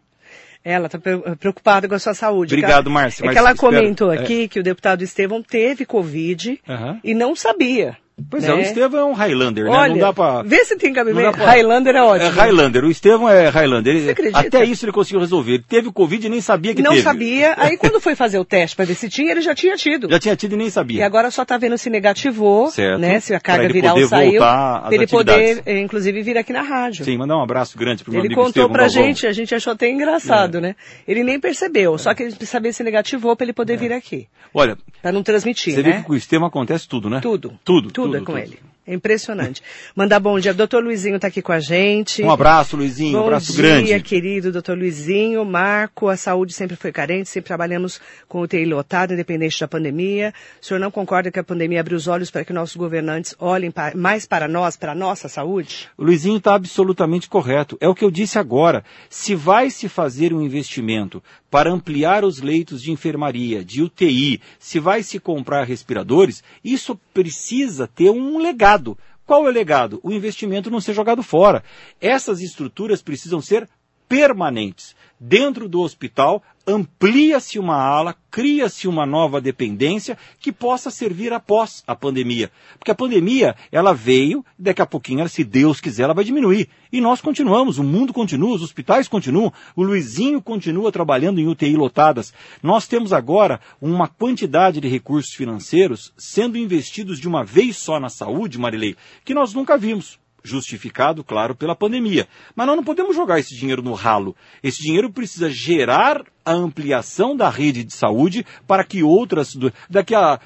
Ela está preocupada com a sua saúde. Obrigado. Márcia, É que ela espero- comentou é. aqui que o deputado Estevão teve Covid Aham. e não sabia. Pois né? é, o Estevão é um Highlander, né? Olha, Não dá pra... vê se tem não cabimento. pra- Highlander é É ótimo. Highlander, o Estevão é Highlander. Ele- Você acredita? até isso ele conseguiu resolver. Ele teve Covid e nem sabia que não teve. sabia. <laughs> Aí quando foi fazer o teste para ver se tinha, ele já tinha tido. Já tinha tido e nem E sabia. agora só está vendo se negativou, Certo. né? Se a carga ele viral saiu, pra ele poder, atividades. eh, inclusive, vir aqui na rádio. Sim, mandar um abraço grande pro meu Ele amigo contou Estevão pra Galvão. gente, a gente achou até engraçado, né? Ele nem percebeu, só que ele precisa saber se negativou para ele poder vir aqui. Olha, Para não transmitir, você né? vê que com o Estevão acontece tudo, né? Tudo. Tudo. Tudo, é com ele. É impressionante. Mandar bom dia. Doutor Luizinho está aqui com a gente. Um abraço, Luizinho. Um Bom abraço dia, grande. querido doutor Luizinho. Marco, a saúde sempre foi carente, sempre trabalhamos com o TI lotado, independente da pandemia. O senhor não concorda que a pandemia abriu os olhos para que nossos governantes olhem mais para nós, para a nossa saúde? O Luizinho está absolutamente correto. É o que eu disse agora. Se vai se fazer um investimento para ampliar os leitos de enfermaria, de UTI, se vai se comprar respiradores, isso precisa ter um legado. Qual é o legado? O investimento não ser jogado fora. Essas estruturas precisam ser permanentes. Dentro do hospital, amplia-se uma ala, cria-se uma nova dependência que possa servir após a pandemia. Porque a pandemia, ela veio, daqui a pouquinho, se Deus quiser, ela vai diminuir. E nós continuamos, o mundo continua, os hospitais continuam, o Luizinho continua trabalhando em UTI lotadas. Nós temos agora uma quantidade de recursos financeiros sendo investidos de uma vez só na saúde, Marilei, que nós nunca vimos justificado, claro, pela pandemia. Mas nós não podemos jogar esse dinheiro no ralo. Esse dinheiro precisa gerar a ampliação da rede de saúde para que outras, daqui a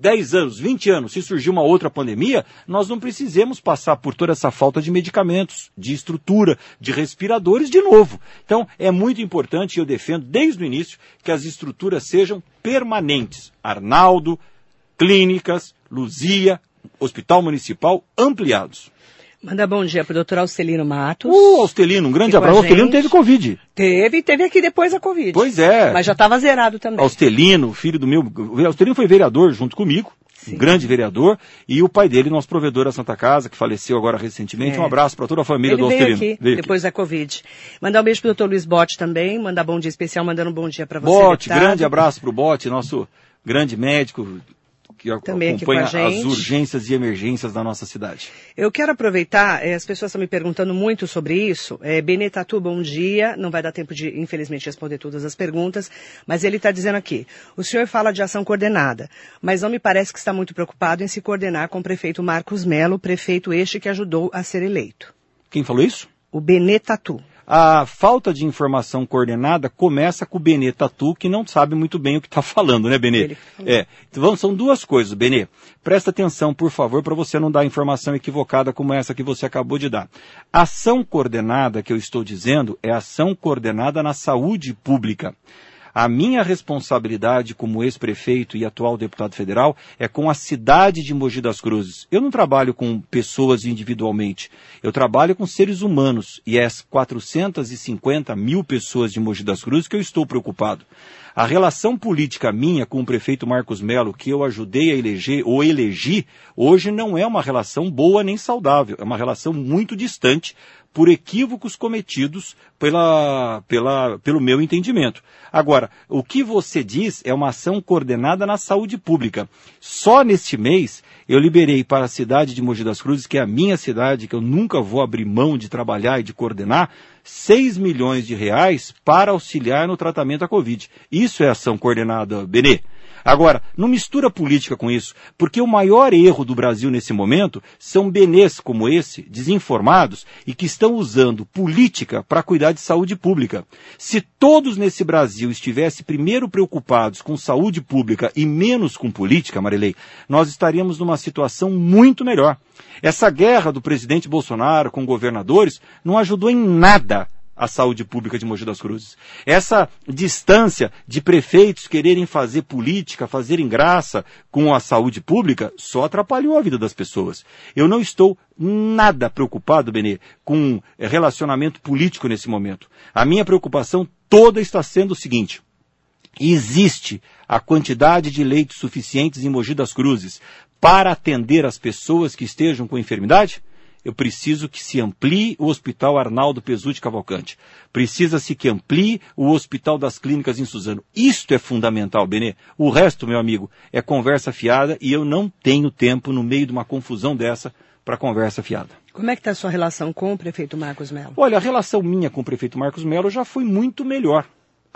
10 anos, 20 anos, se surgir uma outra pandemia, nós não precisemos passar por toda essa falta de medicamentos, de estrutura, de respiradores de novo. Então, é muito importante, e eu defendo desde o início, que as estruturas sejam permanentes. Arnaldo, clínicas, Luzia, Hospital Municipal ampliados. Manda bom dia para o doutor Alcelino Matos. O Austelino, um grande abraço. O a Austelino teve Covid. Teve, teve aqui depois da Covid. Pois é. Mas já estava zerado também. Austelino, filho do meu. O Austelino foi vereador junto comigo. Sim. Um grande vereador. E o pai dele, nosso provedor da Santa Casa, que faleceu agora recentemente. É. Um abraço para toda a família Ele do veio Austelino. aqui, Veio aqui. depois da Covid. Mandar um beijo pro doutor Luiz Bote também, mandar bom dia especial, mandando um bom dia para você, Bote, deputado. grande abraço para o Bote, nosso grande médico que Também aqui acompanha com a gente. as urgências e emergências da nossa cidade. Eu quero aproveitar, eh, as pessoas estão me perguntando muito sobre isso. É, Benetatu, bom dia. Não vai dar tempo de, infelizmente, responder todas as perguntas, mas ele está dizendo aqui: o senhor fala de ação coordenada, mas não me parece que está muito preocupado em se coordenar com o prefeito Marcos Melo, prefeito este que ajudou a ser eleito. Quem falou isso? O Benetatu. A falta de informação coordenada começa com o Benê Tatu, que não sabe muito bem o que está <laughs> falando, né, Benê? Ele. É. Então, são duas coisas, Benê. Presta atenção, por favor, para você não dar informação equivocada como essa que você acabou de dar. Ação coordenada que eu estou dizendo é ação coordenada na saúde pública. A minha responsabilidade como ex-prefeito e atual deputado federal é com a cidade de Mogi das Cruzes. Eu não trabalho com pessoas individualmente. Eu trabalho com seres humanos e é as 450 mil pessoas de Mogi das Cruzes que eu estou preocupado. A relação política minha com o prefeito Marcos Melo, que eu ajudei a eleger ou elegi, hoje não é uma relação boa nem saudável. É uma relação muito distante por equívocos cometidos pela, pela, pelo meu entendimento. Agora, o que você diz é uma ação coordenada na saúde pública. Só neste mês eu liberei para a cidade de Mogi das Cruzes, que é a minha cidade, que eu nunca vou abrir mão de trabalhar e de coordenar, 6 milhões de reais para auxiliar no tratamento da Covid. Isso é ação coordenada, Benê. Agora, não mistura política com isso, porque o maior erro do Brasil nesse momento são benês como esse, desinformados, e que estão usando política para cuidar de saúde pública. Se todos nesse Brasil estivessem primeiro preocupados com saúde pública e menos com política, Marilei, nós estaríamos numa situação muito melhor. Essa guerra do presidente Bolsonaro com governadores não ajudou em nada a saúde pública de Mogi das Cruzes. Essa distância de prefeitos quererem fazer política, fazerem graça com a saúde pública, só atrapalhou a vida das pessoas. Eu não estou nada preocupado, Benê, com relacionamento político nesse momento. A minha preocupação toda está sendo o seguinte. Existe a quantidade de leitos suficientes em Mogi das Cruzes para atender as pessoas que estejam com enfermidade? Eu preciso que se amplie o Hospital Arnaldo Pesuti Cavalcante. Precisa-se que amplie o Hospital das Clínicas em Suzano. Isto é fundamental, Benê. O resto, meu amigo, é conversa fiada e eu não tenho tempo no meio de uma confusão dessa para conversa fiada. Como é que está a sua relação com o prefeito Marcos Melo? Olha, a relação minha com o prefeito Marcos Melo já foi muito melhor.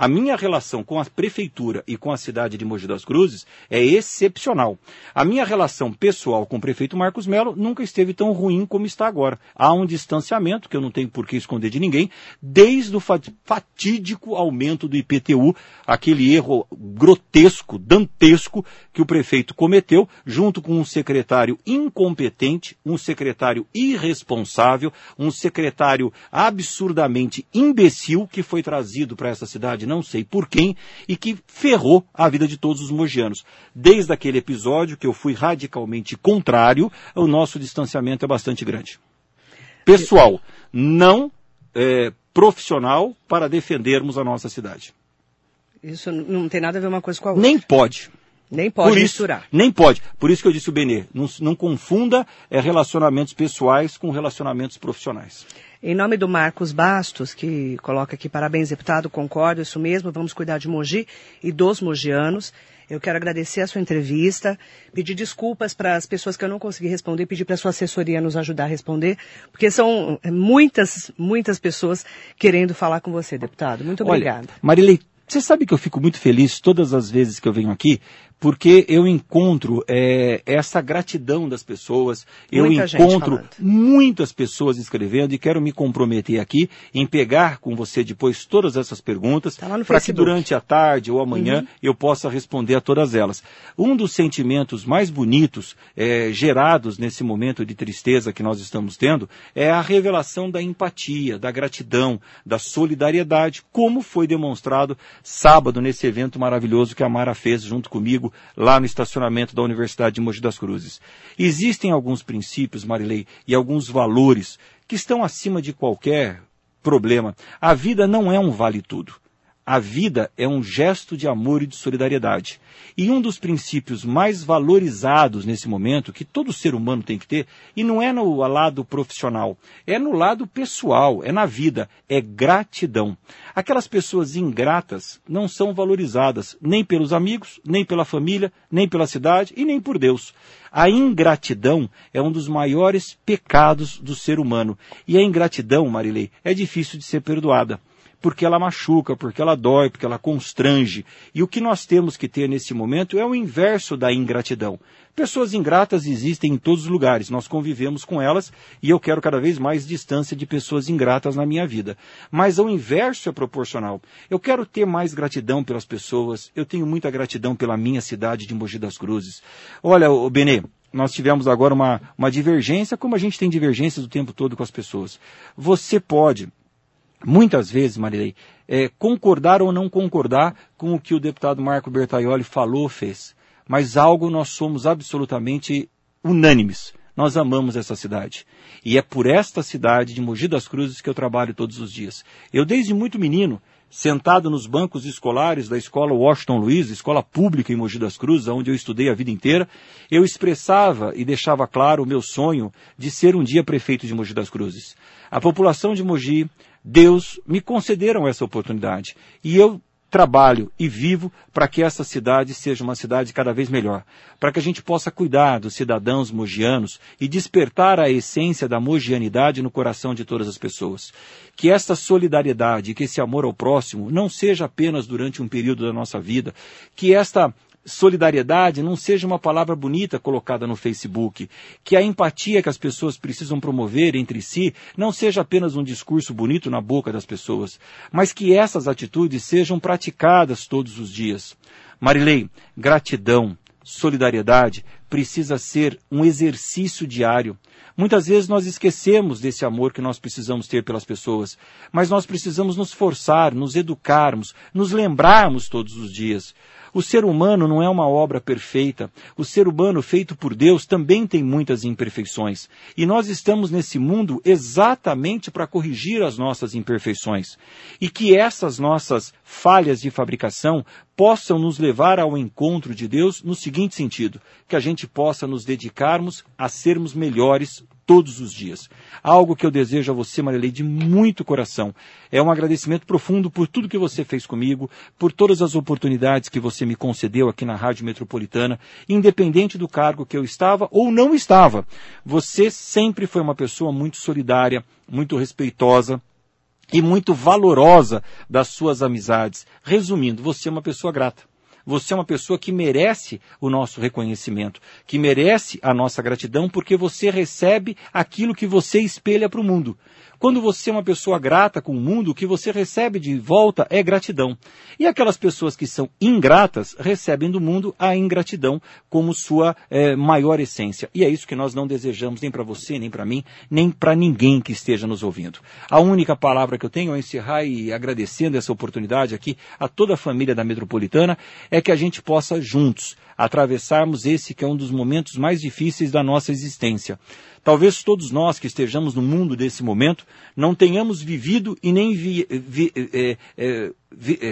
A minha relação com a prefeitura e com a cidade de Mogi das Cruzes é excepcional. A minha relação pessoal com o prefeito Marcos Melo nunca esteve tão ruim como está agora. Há um distanciamento, que eu não tenho por que esconder de ninguém, desde o fatídico aumento do IPTU, aquele erro grotesco, dantesco, que o prefeito cometeu, junto com um secretário incompetente, um secretário irresponsável, um secretário absurdamente imbecil que foi trazido para essa cidade não sei por quem, e que ferrou a vida de todos os mogianos. Desde aquele episódio que eu fui radicalmente contrário, o nosso distanciamento é bastante grande. Pessoal, não é, profissional para defendermos a nossa cidade. Isso não tem nada a ver uma coisa com a outra. Nem pode. Nem pode Por misturar. Isso, nem pode. Por isso que eu disse o Benê, não, não confunda é, relacionamentos pessoais com relacionamentos profissionais. Em nome do Marcos Bastos, que coloca aqui parabéns, deputado, concordo, isso mesmo, vamos cuidar de Mogi e dos mogianos. Eu quero agradecer a sua entrevista, pedir desculpas para as pessoas que eu não consegui responder, pedir para a sua assessoria nos ajudar a responder, porque são muitas, muitas pessoas querendo falar com você, deputado. Muito obrigada. Marilei, você sabe que eu fico muito feliz todas as vezes que eu venho aqui, porque eu encontro é, essa gratidão das pessoas, eu Muita encontro muitas pessoas escrevendo e quero me comprometer aqui em pegar com você depois todas essas perguntas tá para que durante a tarde ou amanhã uhum. eu possa responder a todas elas. Um dos sentimentos mais bonitos é, gerados nesse momento de tristeza que nós estamos tendo é a revelação da empatia, da gratidão, da solidariedade, como foi demonstrado sábado nesse evento maravilhoso que a Mara fez junto comigo lá no estacionamento da Universidade de Mogi das Cruzes. Existem alguns princípios, Marilei, e alguns valores que estão acima de qualquer problema. A vida não é um vale tudo. A vida é um gesto de amor e de solidariedade. E um dos princípios mais valorizados nesse momento, que todo ser humano tem que ter, e não é no lado profissional, é no lado pessoal, é na vida, é gratidão. Aquelas pessoas ingratas não são valorizadas nem pelos amigos, nem pela família, nem pela cidade e nem por Deus. A ingratidão é um dos maiores pecados do ser humano. E a ingratidão, Marilei, é difícil de ser perdoada porque ela machuca, porque ela dói, porque ela constrange. E o que nós temos que ter nesse momento é o inverso da ingratidão. Pessoas ingratas existem em todos os lugares, nós convivemos com elas e eu quero cada vez mais distância de pessoas ingratas na minha vida. Mas o inverso é proporcional. Eu quero ter mais gratidão pelas pessoas, eu tenho muita gratidão pela minha cidade de Mogi das Cruzes. Olha, o Benê, nós tivemos agora uma, uma divergência, como a gente tem divergências o tempo todo com as pessoas. Você pode muitas vezes, Marilei, é, concordar ou não concordar com o que o deputado Marco Bertaioli falou, fez. Mas algo nós somos absolutamente unânimes. Nós amamos essa cidade. E é por esta cidade de Mogi das Cruzes que eu trabalho todos os dias. Eu, desde muito menino, sentado nos bancos escolares da escola Washington Luiz, escola pública em Mogi das Cruzes, onde eu estudei a vida inteira, eu expressava e deixava claro o meu sonho de ser um dia prefeito de Mogi das Cruzes. A população de Mogi, Deus me concederam essa oportunidade. E eu trabalho e vivo para que essa cidade seja uma cidade cada vez melhor, para que a gente possa cuidar dos cidadãos mogianos e despertar a essência da mogianidade no coração de todas as pessoas. Que essa solidariedade, que esse amor ao próximo não seja apenas durante um período da nossa vida, que esta solidariedade não seja uma palavra bonita colocada no Facebook, que a empatia que as pessoas precisam promover entre si não seja apenas um discurso bonito na boca das pessoas, mas que essas atitudes sejam praticadas todos os dias. Marilei, gratidão, solidariedade precisa ser um exercício diário. Muitas vezes nós esquecemos desse amor que nós precisamos ter pelas pessoas, mas nós precisamos nos forçar, nos educarmos, nos lembrarmos todos os dias. O ser humano não é uma obra perfeita. O ser humano feito por Deus também tem muitas imperfeições. E nós estamos nesse mundo exatamente para corrigir as nossas imperfeições. E que essas nossas falhas de fabricação possam nos levar ao encontro de Deus no seguinte sentido: que a gente possa nos dedicarmos a sermos melhores todos os dias. Algo que eu desejo a você, Marilei, de muito coração. É um agradecimento profundo por tudo que você fez comigo, por todas as oportunidades que você me concedeu aqui na Rádio Metropolitana, independente do cargo que eu estava ou não estava. Você sempre foi uma pessoa muito solidária, muito respeitosa, e muito valorosa das suas amizades. Resumindo, você é uma pessoa grata. Você é uma pessoa que merece o nosso reconhecimento, que merece a nossa gratidão, porque você recebe aquilo que você espelha para o mundo. Quando você é uma pessoa grata com o mundo, o que você recebe de volta é gratidão. E aquelas pessoas que são ingratas recebem do mundo a ingratidão como sua é, maior essência. E é isso que nós não desejamos nem para você, nem para mim, nem para ninguém que esteja nos ouvindo. A única palavra que eu tenho a encerrar e agradecendo essa oportunidade aqui a toda a família da Metropolitana é que a gente possa juntos atravessarmos esse que é um dos momentos mais difíceis da nossa existência. Talvez todos nós que estejamos no mundo desse momento não tenhamos vivido e nem vi, vi, é, é,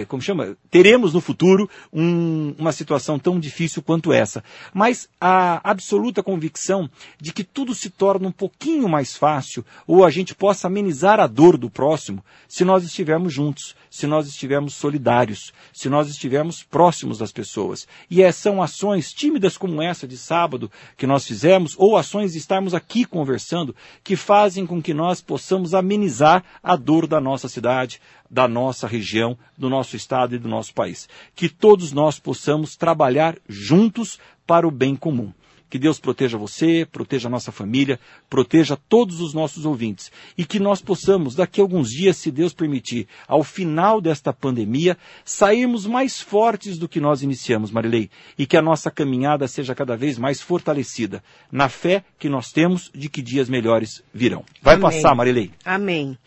como chama? Teremos no futuro um, uma situação tão difícil quanto essa. Mas a absoluta convicção de que tudo se torna um pouquinho mais fácil ou a gente possa amenizar a dor do próximo se nós estivermos juntos, se nós estivermos solidários, se nós estivermos próximos das pessoas. E é, são ações tímidas como essa de sábado que nós fizemos, ou ações de estarmos aqui conversando, que fazem com que nós possamos amenizar a dor da nossa cidade, da nossa região, do nosso estado e do nosso país. Que todos nós possamos trabalhar juntos para o bem comum. Que Deus proteja você, proteja a nossa família, proteja todos os nossos ouvintes. E que nós possamos, daqui a alguns dias, se Deus permitir, ao final desta pandemia, sairmos mais fortes do que nós iniciamos, Marilei. E que a nossa caminhada seja cada vez mais fortalecida, na fé que nós temos de que dias melhores virão. Vai Amém. passar, Marilei. Amém.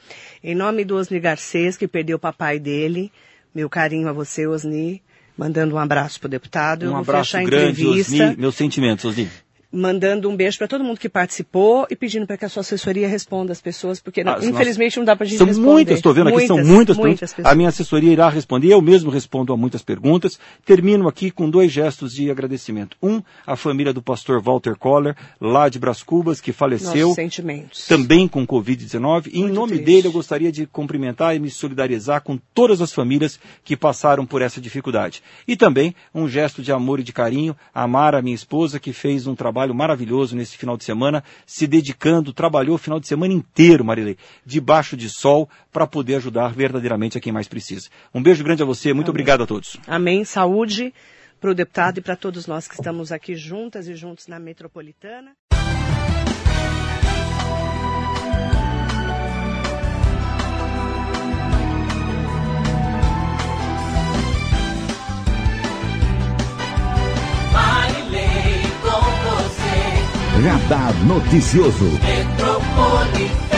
Em nome do Osni Garcês, que perdeu o papai dele, meu carinho a você, Osni mandando um abraço para o deputado. Um abraço grande, Osni. Meus sentimentos, Osni mandando um beijo para todo mundo que participou e pedindo para que a sua assessoria responda as pessoas, porque ah, infelizmente não dá para a gente são responder. São muitas, estou vendo muitas, aqui, são muitas, muitas A minha assessoria irá responder, eu mesmo respondo a muitas perguntas. Termino aqui com dois gestos de agradecimento. Um, a família do pastor Walter Koller, lá de Bras Cubas, que faleceu. Também com Covid-19. E em nome triste. dele eu gostaria de cumprimentar e me solidarizar com todas as famílias que passaram por essa dificuldade. E também um gesto de amor e de carinho a Mara, minha esposa, que fez um trabalho maravilhoso nesse final de semana, se dedicando, trabalhou o final de semana inteiro, Marilei, debaixo de sol, para poder ajudar verdadeiramente a quem mais precisa. Um beijo grande a você, muito Amém. obrigado a todos. Amém. Saúde para o deputado e para todos nós que estamos aqui juntas e juntos na metropolitana. Radar Noticioso.